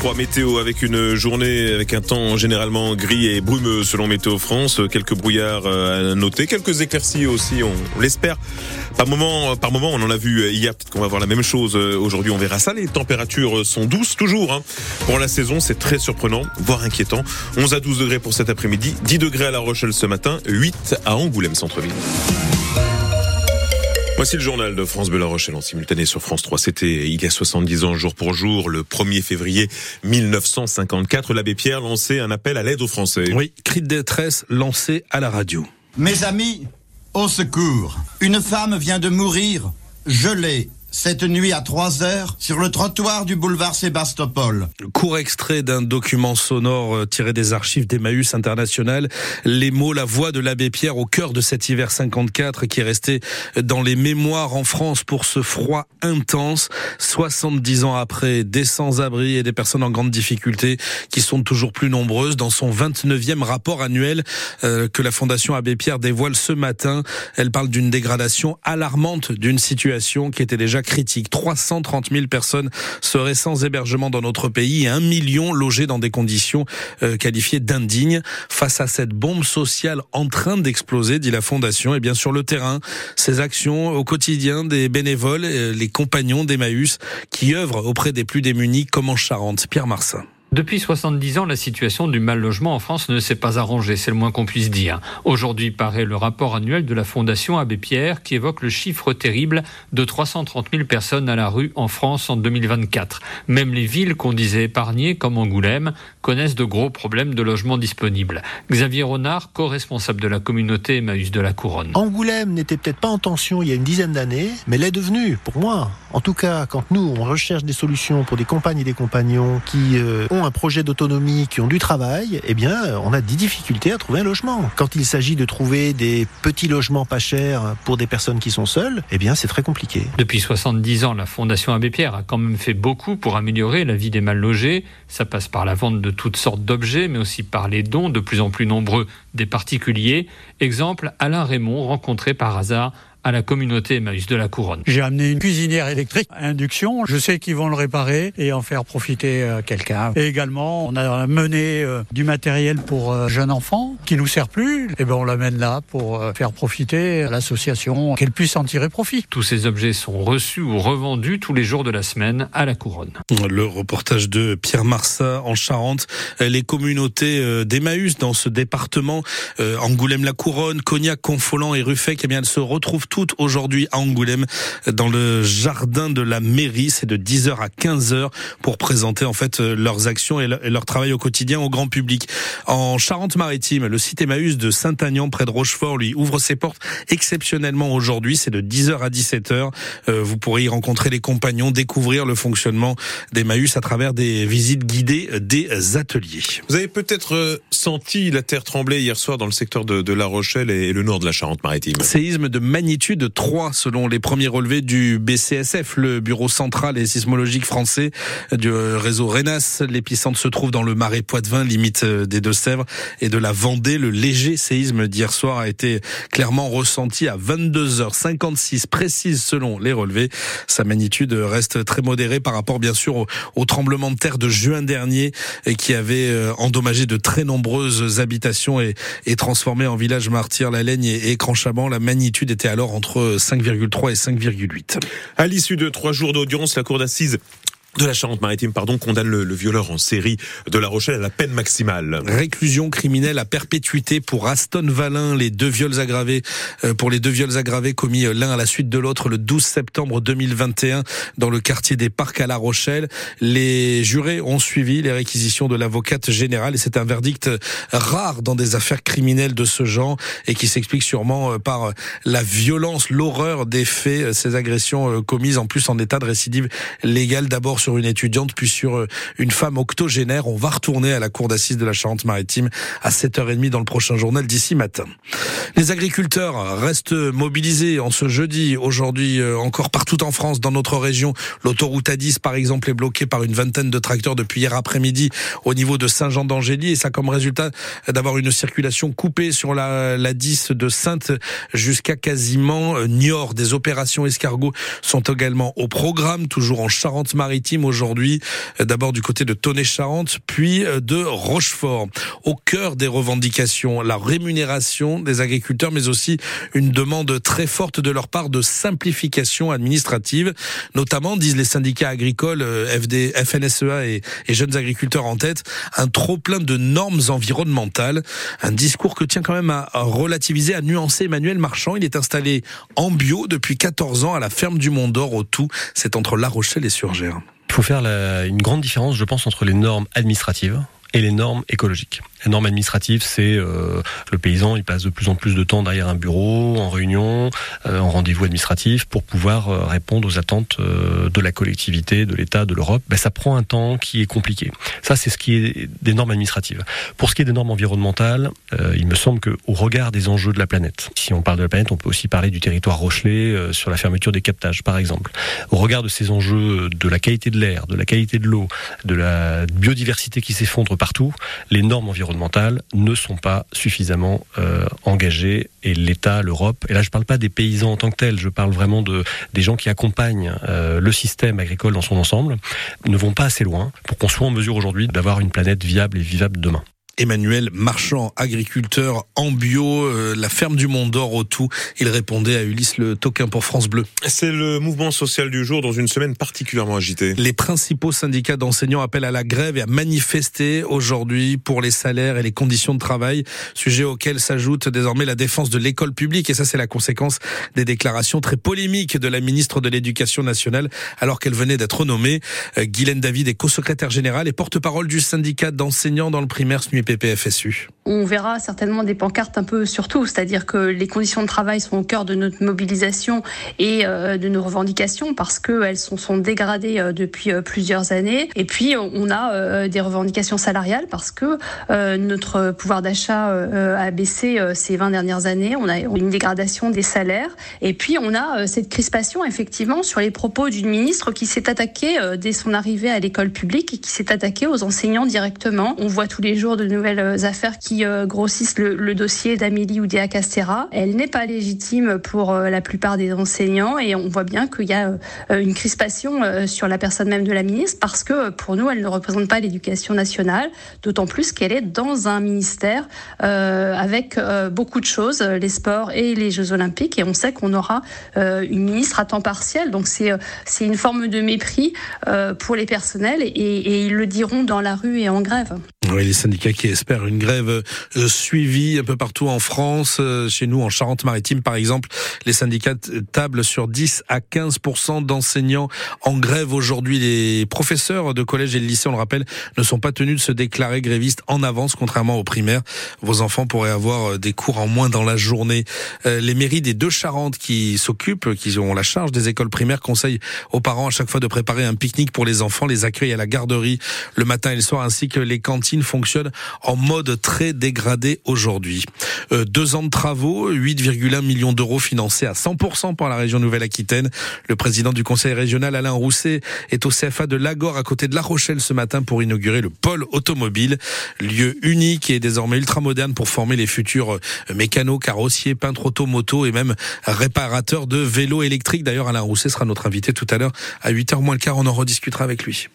3 météo avec une journée avec un temps généralement gris et brumeux selon Météo France. Quelques brouillards euh, à noter, quelques éclaircies aussi, on l'espère. Par moment, par moment, on en a vu hier. Peut-être qu'on va voir la même chose euh, aujourd'hui. On verra ça. Les températures sont douces toujours. Hein. Pour la saison, c'est très surprenant, voire inquiétant. 11 à 12 degrés pour cet après-midi, 10 degrés à La Rochelle ce matin, 8 à Angoulême centre-ville. Voici le journal de France Bleu Rochelle en simultané sur France 3. C'était il y a 70 ans jour pour jour, le 1er février 1954. L'abbé Pierre lançait un appel à l'aide aux Français. Oui, cri de détresse lancé à la radio. Mes amis, au secours. Une femme vient de mourir, gelée cette nuit à 3 heures sur le trottoir du boulevard Sébastopol. Court extrait d'un document sonore euh, tiré des archives d'Emmaüs International. Les mots, la voix de l'abbé Pierre au cœur de cet hiver 54 qui est resté dans les mémoires en France pour ce froid intense. 70 ans après, des sans-abri et des personnes en grande difficulté qui sont toujours plus nombreuses dans son 29e rapport annuel euh, que la Fondation Abbé Pierre dévoile ce matin. Elle parle d'une dégradation alarmante d'une situation qui était déjà critique. 330 000 personnes seraient sans hébergement dans notre pays et un million logés dans des conditions euh, qualifiées d'indignes. Face à cette bombe sociale en train d'exploser, dit la Fondation, et bien sur le terrain, ces actions au quotidien des bénévoles, euh, les compagnons d'Emmaüs qui œuvrent auprès des plus démunis comme en Charente. Pierre Marsin. Depuis 70 ans, la situation du mal logement en France ne s'est pas arrangée, c'est le moins qu'on puisse dire. Aujourd'hui paraît le rapport annuel de la Fondation Abbé Pierre qui évoque le chiffre terrible de 330 000 personnes à la rue en France en 2024. Même les villes qu'on disait épargnées, comme Angoulême, connaissent de gros problèmes de logement disponible. Xavier Renard, co-responsable de la communauté Emmaüs de la Couronne. Angoulême n'était peut-être pas en tension il y a une dizaine d'années, mais l'est devenue, pour moi. En tout cas, quand nous, on recherche des solutions pour des compagnes et des compagnons qui euh, un projet d'autonomie, qui ont du travail, eh bien, on a des difficultés à trouver un logement. Quand il s'agit de trouver des petits logements pas chers pour des personnes qui sont seules, eh bien, c'est très compliqué. Depuis 70 ans, la Fondation Abbé Pierre a quand même fait beaucoup pour améliorer la vie des mal logés. Ça passe par la vente de toutes sortes d'objets, mais aussi par les dons de plus en plus nombreux des particuliers. Exemple, Alain Raymond, rencontré par hasard à la communauté Emmaüs de la Couronne. J'ai amené une cuisinière électrique induction. Je sais qu'ils vont le réparer et en faire profiter euh, quelqu'un. Et également, on a mené euh, du matériel pour euh, jeunes enfants qui nous sert plus. Et ben on l'amène là pour faire profiter à l'association qu'elle puisse en tirer profit. Tous ces objets sont reçus ou revendus tous les jours de la semaine à la Couronne. Le reportage de Pierre Marsat en Charente. Les communautés d'Emmaüs dans ce département, Angoulême-la-Couronne, Cognac, Confolant et Ruffec, eh bien elles se retrouvent toutes aujourd'hui à Angoulême dans le jardin de la mairie. C'est de 10h à 15h pour présenter en fait euh, leurs actions et leur travail au quotidien au grand public. En Charente-Maritime, le site Emmaüs de Saint-Agnan près de Rochefort lui ouvre ses portes exceptionnellement aujourd'hui. C'est de 10h à 17h. Euh, vous pourrez y rencontrer les compagnons, découvrir le fonctionnement d'Emmaüs à travers des visites guidées des ateliers. Vous avez peut-être euh, senti la terre trembler hier soir dans le secteur de, de La Rochelle et le nord de la Charente-Maritime. Séisme de magnitude de 3 selon les premiers relevés du BCSF, le Bureau central et sismologique français du réseau RENAS. L'épicentre se trouve dans le marais Poitevin, limite euh, des Deux-Sèvres et de la Vendée. Le léger séisme d'hier soir a été clairement ressenti à 22h56 précise selon les relevés. Sa magnitude reste très modérée par rapport bien sûr au, tremblement de terre de juin dernier et qui avait euh, endommagé de très nombreuses habitations et, et transformé en village martyr la Laigne et, et Cranchaban. La magnitude était alors entre 5,3 et 5,8. À l'issue de trois jours d'audience, la Cour d'assises de la Charente-Maritime, pardon, condamne le, violeur en série de La Rochelle à la peine maximale. Réclusion criminelle à perpétuité pour Aston Valin, les deux viols aggravés, euh, pour les deux viols aggravés commis euh, l'un à la suite de l'autre le 12 septembre 2021 dans le quartier des Parcs à La Rochelle. Les jurés ont suivi les réquisitions de l'avocate générale et c'est un verdict rare dans des affaires criminelles de ce genre et qui s'explique sûrement euh, par la violence, l'horreur des faits, ces agressions commises en plus en état de récidive légale d'abord sur une étudiante, puis sur euh, une femme octogénaire. On va retourner à la cour d'assises de la Charente-Maritime à 7h30 dans le prochain journal d'ici matin. Les agriculteurs restent mobilisés en ce jeudi. Aujourd'hui, euh, encore partout en France, dans notre région, l'autoroute A10, par exemple, est bloquée par une vingtaine de tracteurs depuis hier après-midi au niveau de Saint-Jean d'Angély. Et ça comme résultat d'avoir une circulation coupée sur la, la 10 de Sainte jusqu'à quasiment euh, Niort. Des opérations escargots sont également au programme, toujours en Charente-Maritime aujourd'hui, d'abord du côté de Tonnet-Charente, puis de Rochefort. Au cœur des revendications, la rémunération des agriculteurs, mais aussi une demande très forte de leur part de simplification administrative, notamment, disent les syndicats agricoles, FD, FNSEA et, et jeunes agriculteurs en tête, un trop plein de normes environnementales. Un discours que tient quand même à relativiser, à nuancer Emmanuel Marchand. Il est installé en bio depuis 14 ans à la ferme du Mont d'Or au Tout. C'est entre La Rochelle et Surgères. Il faut faire une grande différence, je pense, entre les normes administratives et les normes écologiques. La norme administrative, c'est euh, le paysan, il passe de plus en plus de temps derrière un bureau, en réunion, euh, en rendez-vous administratif, pour pouvoir euh, répondre aux attentes de la collectivité, de l'État, de l'Europe. Ben, ça prend un temps qui est compliqué. Ça, c'est ce qui est des normes administratives. Pour ce qui est des normes environnementales, il me semble que, au regard des enjeux de la planète, si on parle de la planète, on peut aussi parler du territoire rochelais sur la fermeture des captages, par exemple. Au regard de ces enjeux de la qualité de l'air, de la qualité de l'eau, de la biodiversité qui s'effondre partout, les normes environnementales ne sont pas suffisamment euh, engagées et l'État, l'Europe, et là je ne parle pas des paysans en tant que tels, je parle vraiment de des gens qui accompagnent euh, le système agricole dans son ensemble, ne vont pas assez loin pour qu'on soit en mesure aujourd'hui d'avoir une planète viable et vivable demain. Emmanuel Marchand, agriculteur en bio, euh, la ferme du Mont d'Or au tout. Il répondait à Ulysse Le Toquin pour France Bleu. C'est le mouvement social du jour dans une semaine particulièrement agitée. Les principaux syndicats d'enseignants appellent à la grève et à manifester aujourd'hui pour les salaires et les conditions de travail, sujet auquel s'ajoute désormais la défense de l'école publique. Et ça, c'est la conséquence des déclarations très polémiques de la ministre de l'Éducation nationale alors qu'elle venait d'être nommée. Euh, Guylaine David est co-secrétaire générale et porte-parole du syndicat d'enseignants dans le primaire SNUIP On verra certainement des pancartes un peu sur tout, c'est-à-dire que les conditions de travail sont au cœur de notre mobilisation et euh, de nos revendications parce qu'elles sont, sont dégradées euh, depuis euh, plusieurs années. Et puis on a des revendications salariales parce que notre pouvoir d'achat a baissé ces 20 dernières années. On a une dégradation des salaires. Et puis on a cette crispation effectivement sur les propos d'une ministre qui s'est attaquée dès son arrivée à l'école publique et qui s'est attaquée aux enseignants directement. On voit tous les jours de nouvelles affaires qui euh, grossissent le, dossier d'Amélie Oudéa Castera. Elle n'est pas légitime pour euh, la plupart des enseignants et on voit bien qu'il y a euh, une crispation sur la personne même de la ministre parce que pour nous, elle ne représente pas l'éducation nationale, d'autant plus qu'elle est dans un ministère euh, avec euh, beaucoup de choses, les sports et les Jeux olympiques et on sait qu'on aura euh, une ministre à temps partiel. Donc c'est c'est une forme de mépris pour les personnels et ils le diront dans la rue et en grève. Oui, les syndicats qui espèrent une grève euh, suivie un peu partout en France, euh, chez nous en Charente-Maritime par exemple, les syndicats tablent sur 10 à 15% d'enseignants en grève aujourd'hui. Les professeurs de collège et de lycée, on le rappelle, ne sont pas tenus de se déclarer grévistes en avance, contrairement aux primaires. Vos enfants pourraient avoir euh, des cours en moins dans la journée. Les mairies des deux Charentes qui s'occupent, qui ont la charge des écoles primaires, conseillent aux parents à chaque fois de préparer un pique-nique pour les enfants, les accueillent à la garderie le matin et le soir, ainsi que les cantines fonctionne en mode très dégradé aujourd'hui. Euh, deux ans de travaux, 8,1 millions d'euros financés à 100% par la région Nouvelle-Aquitaine. Le président du conseil régional, Alain Rousset, est au CFA de Lagor à côté de La Rochelle ce matin pour inaugurer le pôle automobile, lieu unique et désormais ultra moderne pour former les futurs euh, mécanos, carrossiers, peintres automoto et même réparateurs de vélos électriques. D'ailleurs, Alain Rousset sera notre invité tout à l'heure à 8h moins le quart. On en rediscutera avec lui.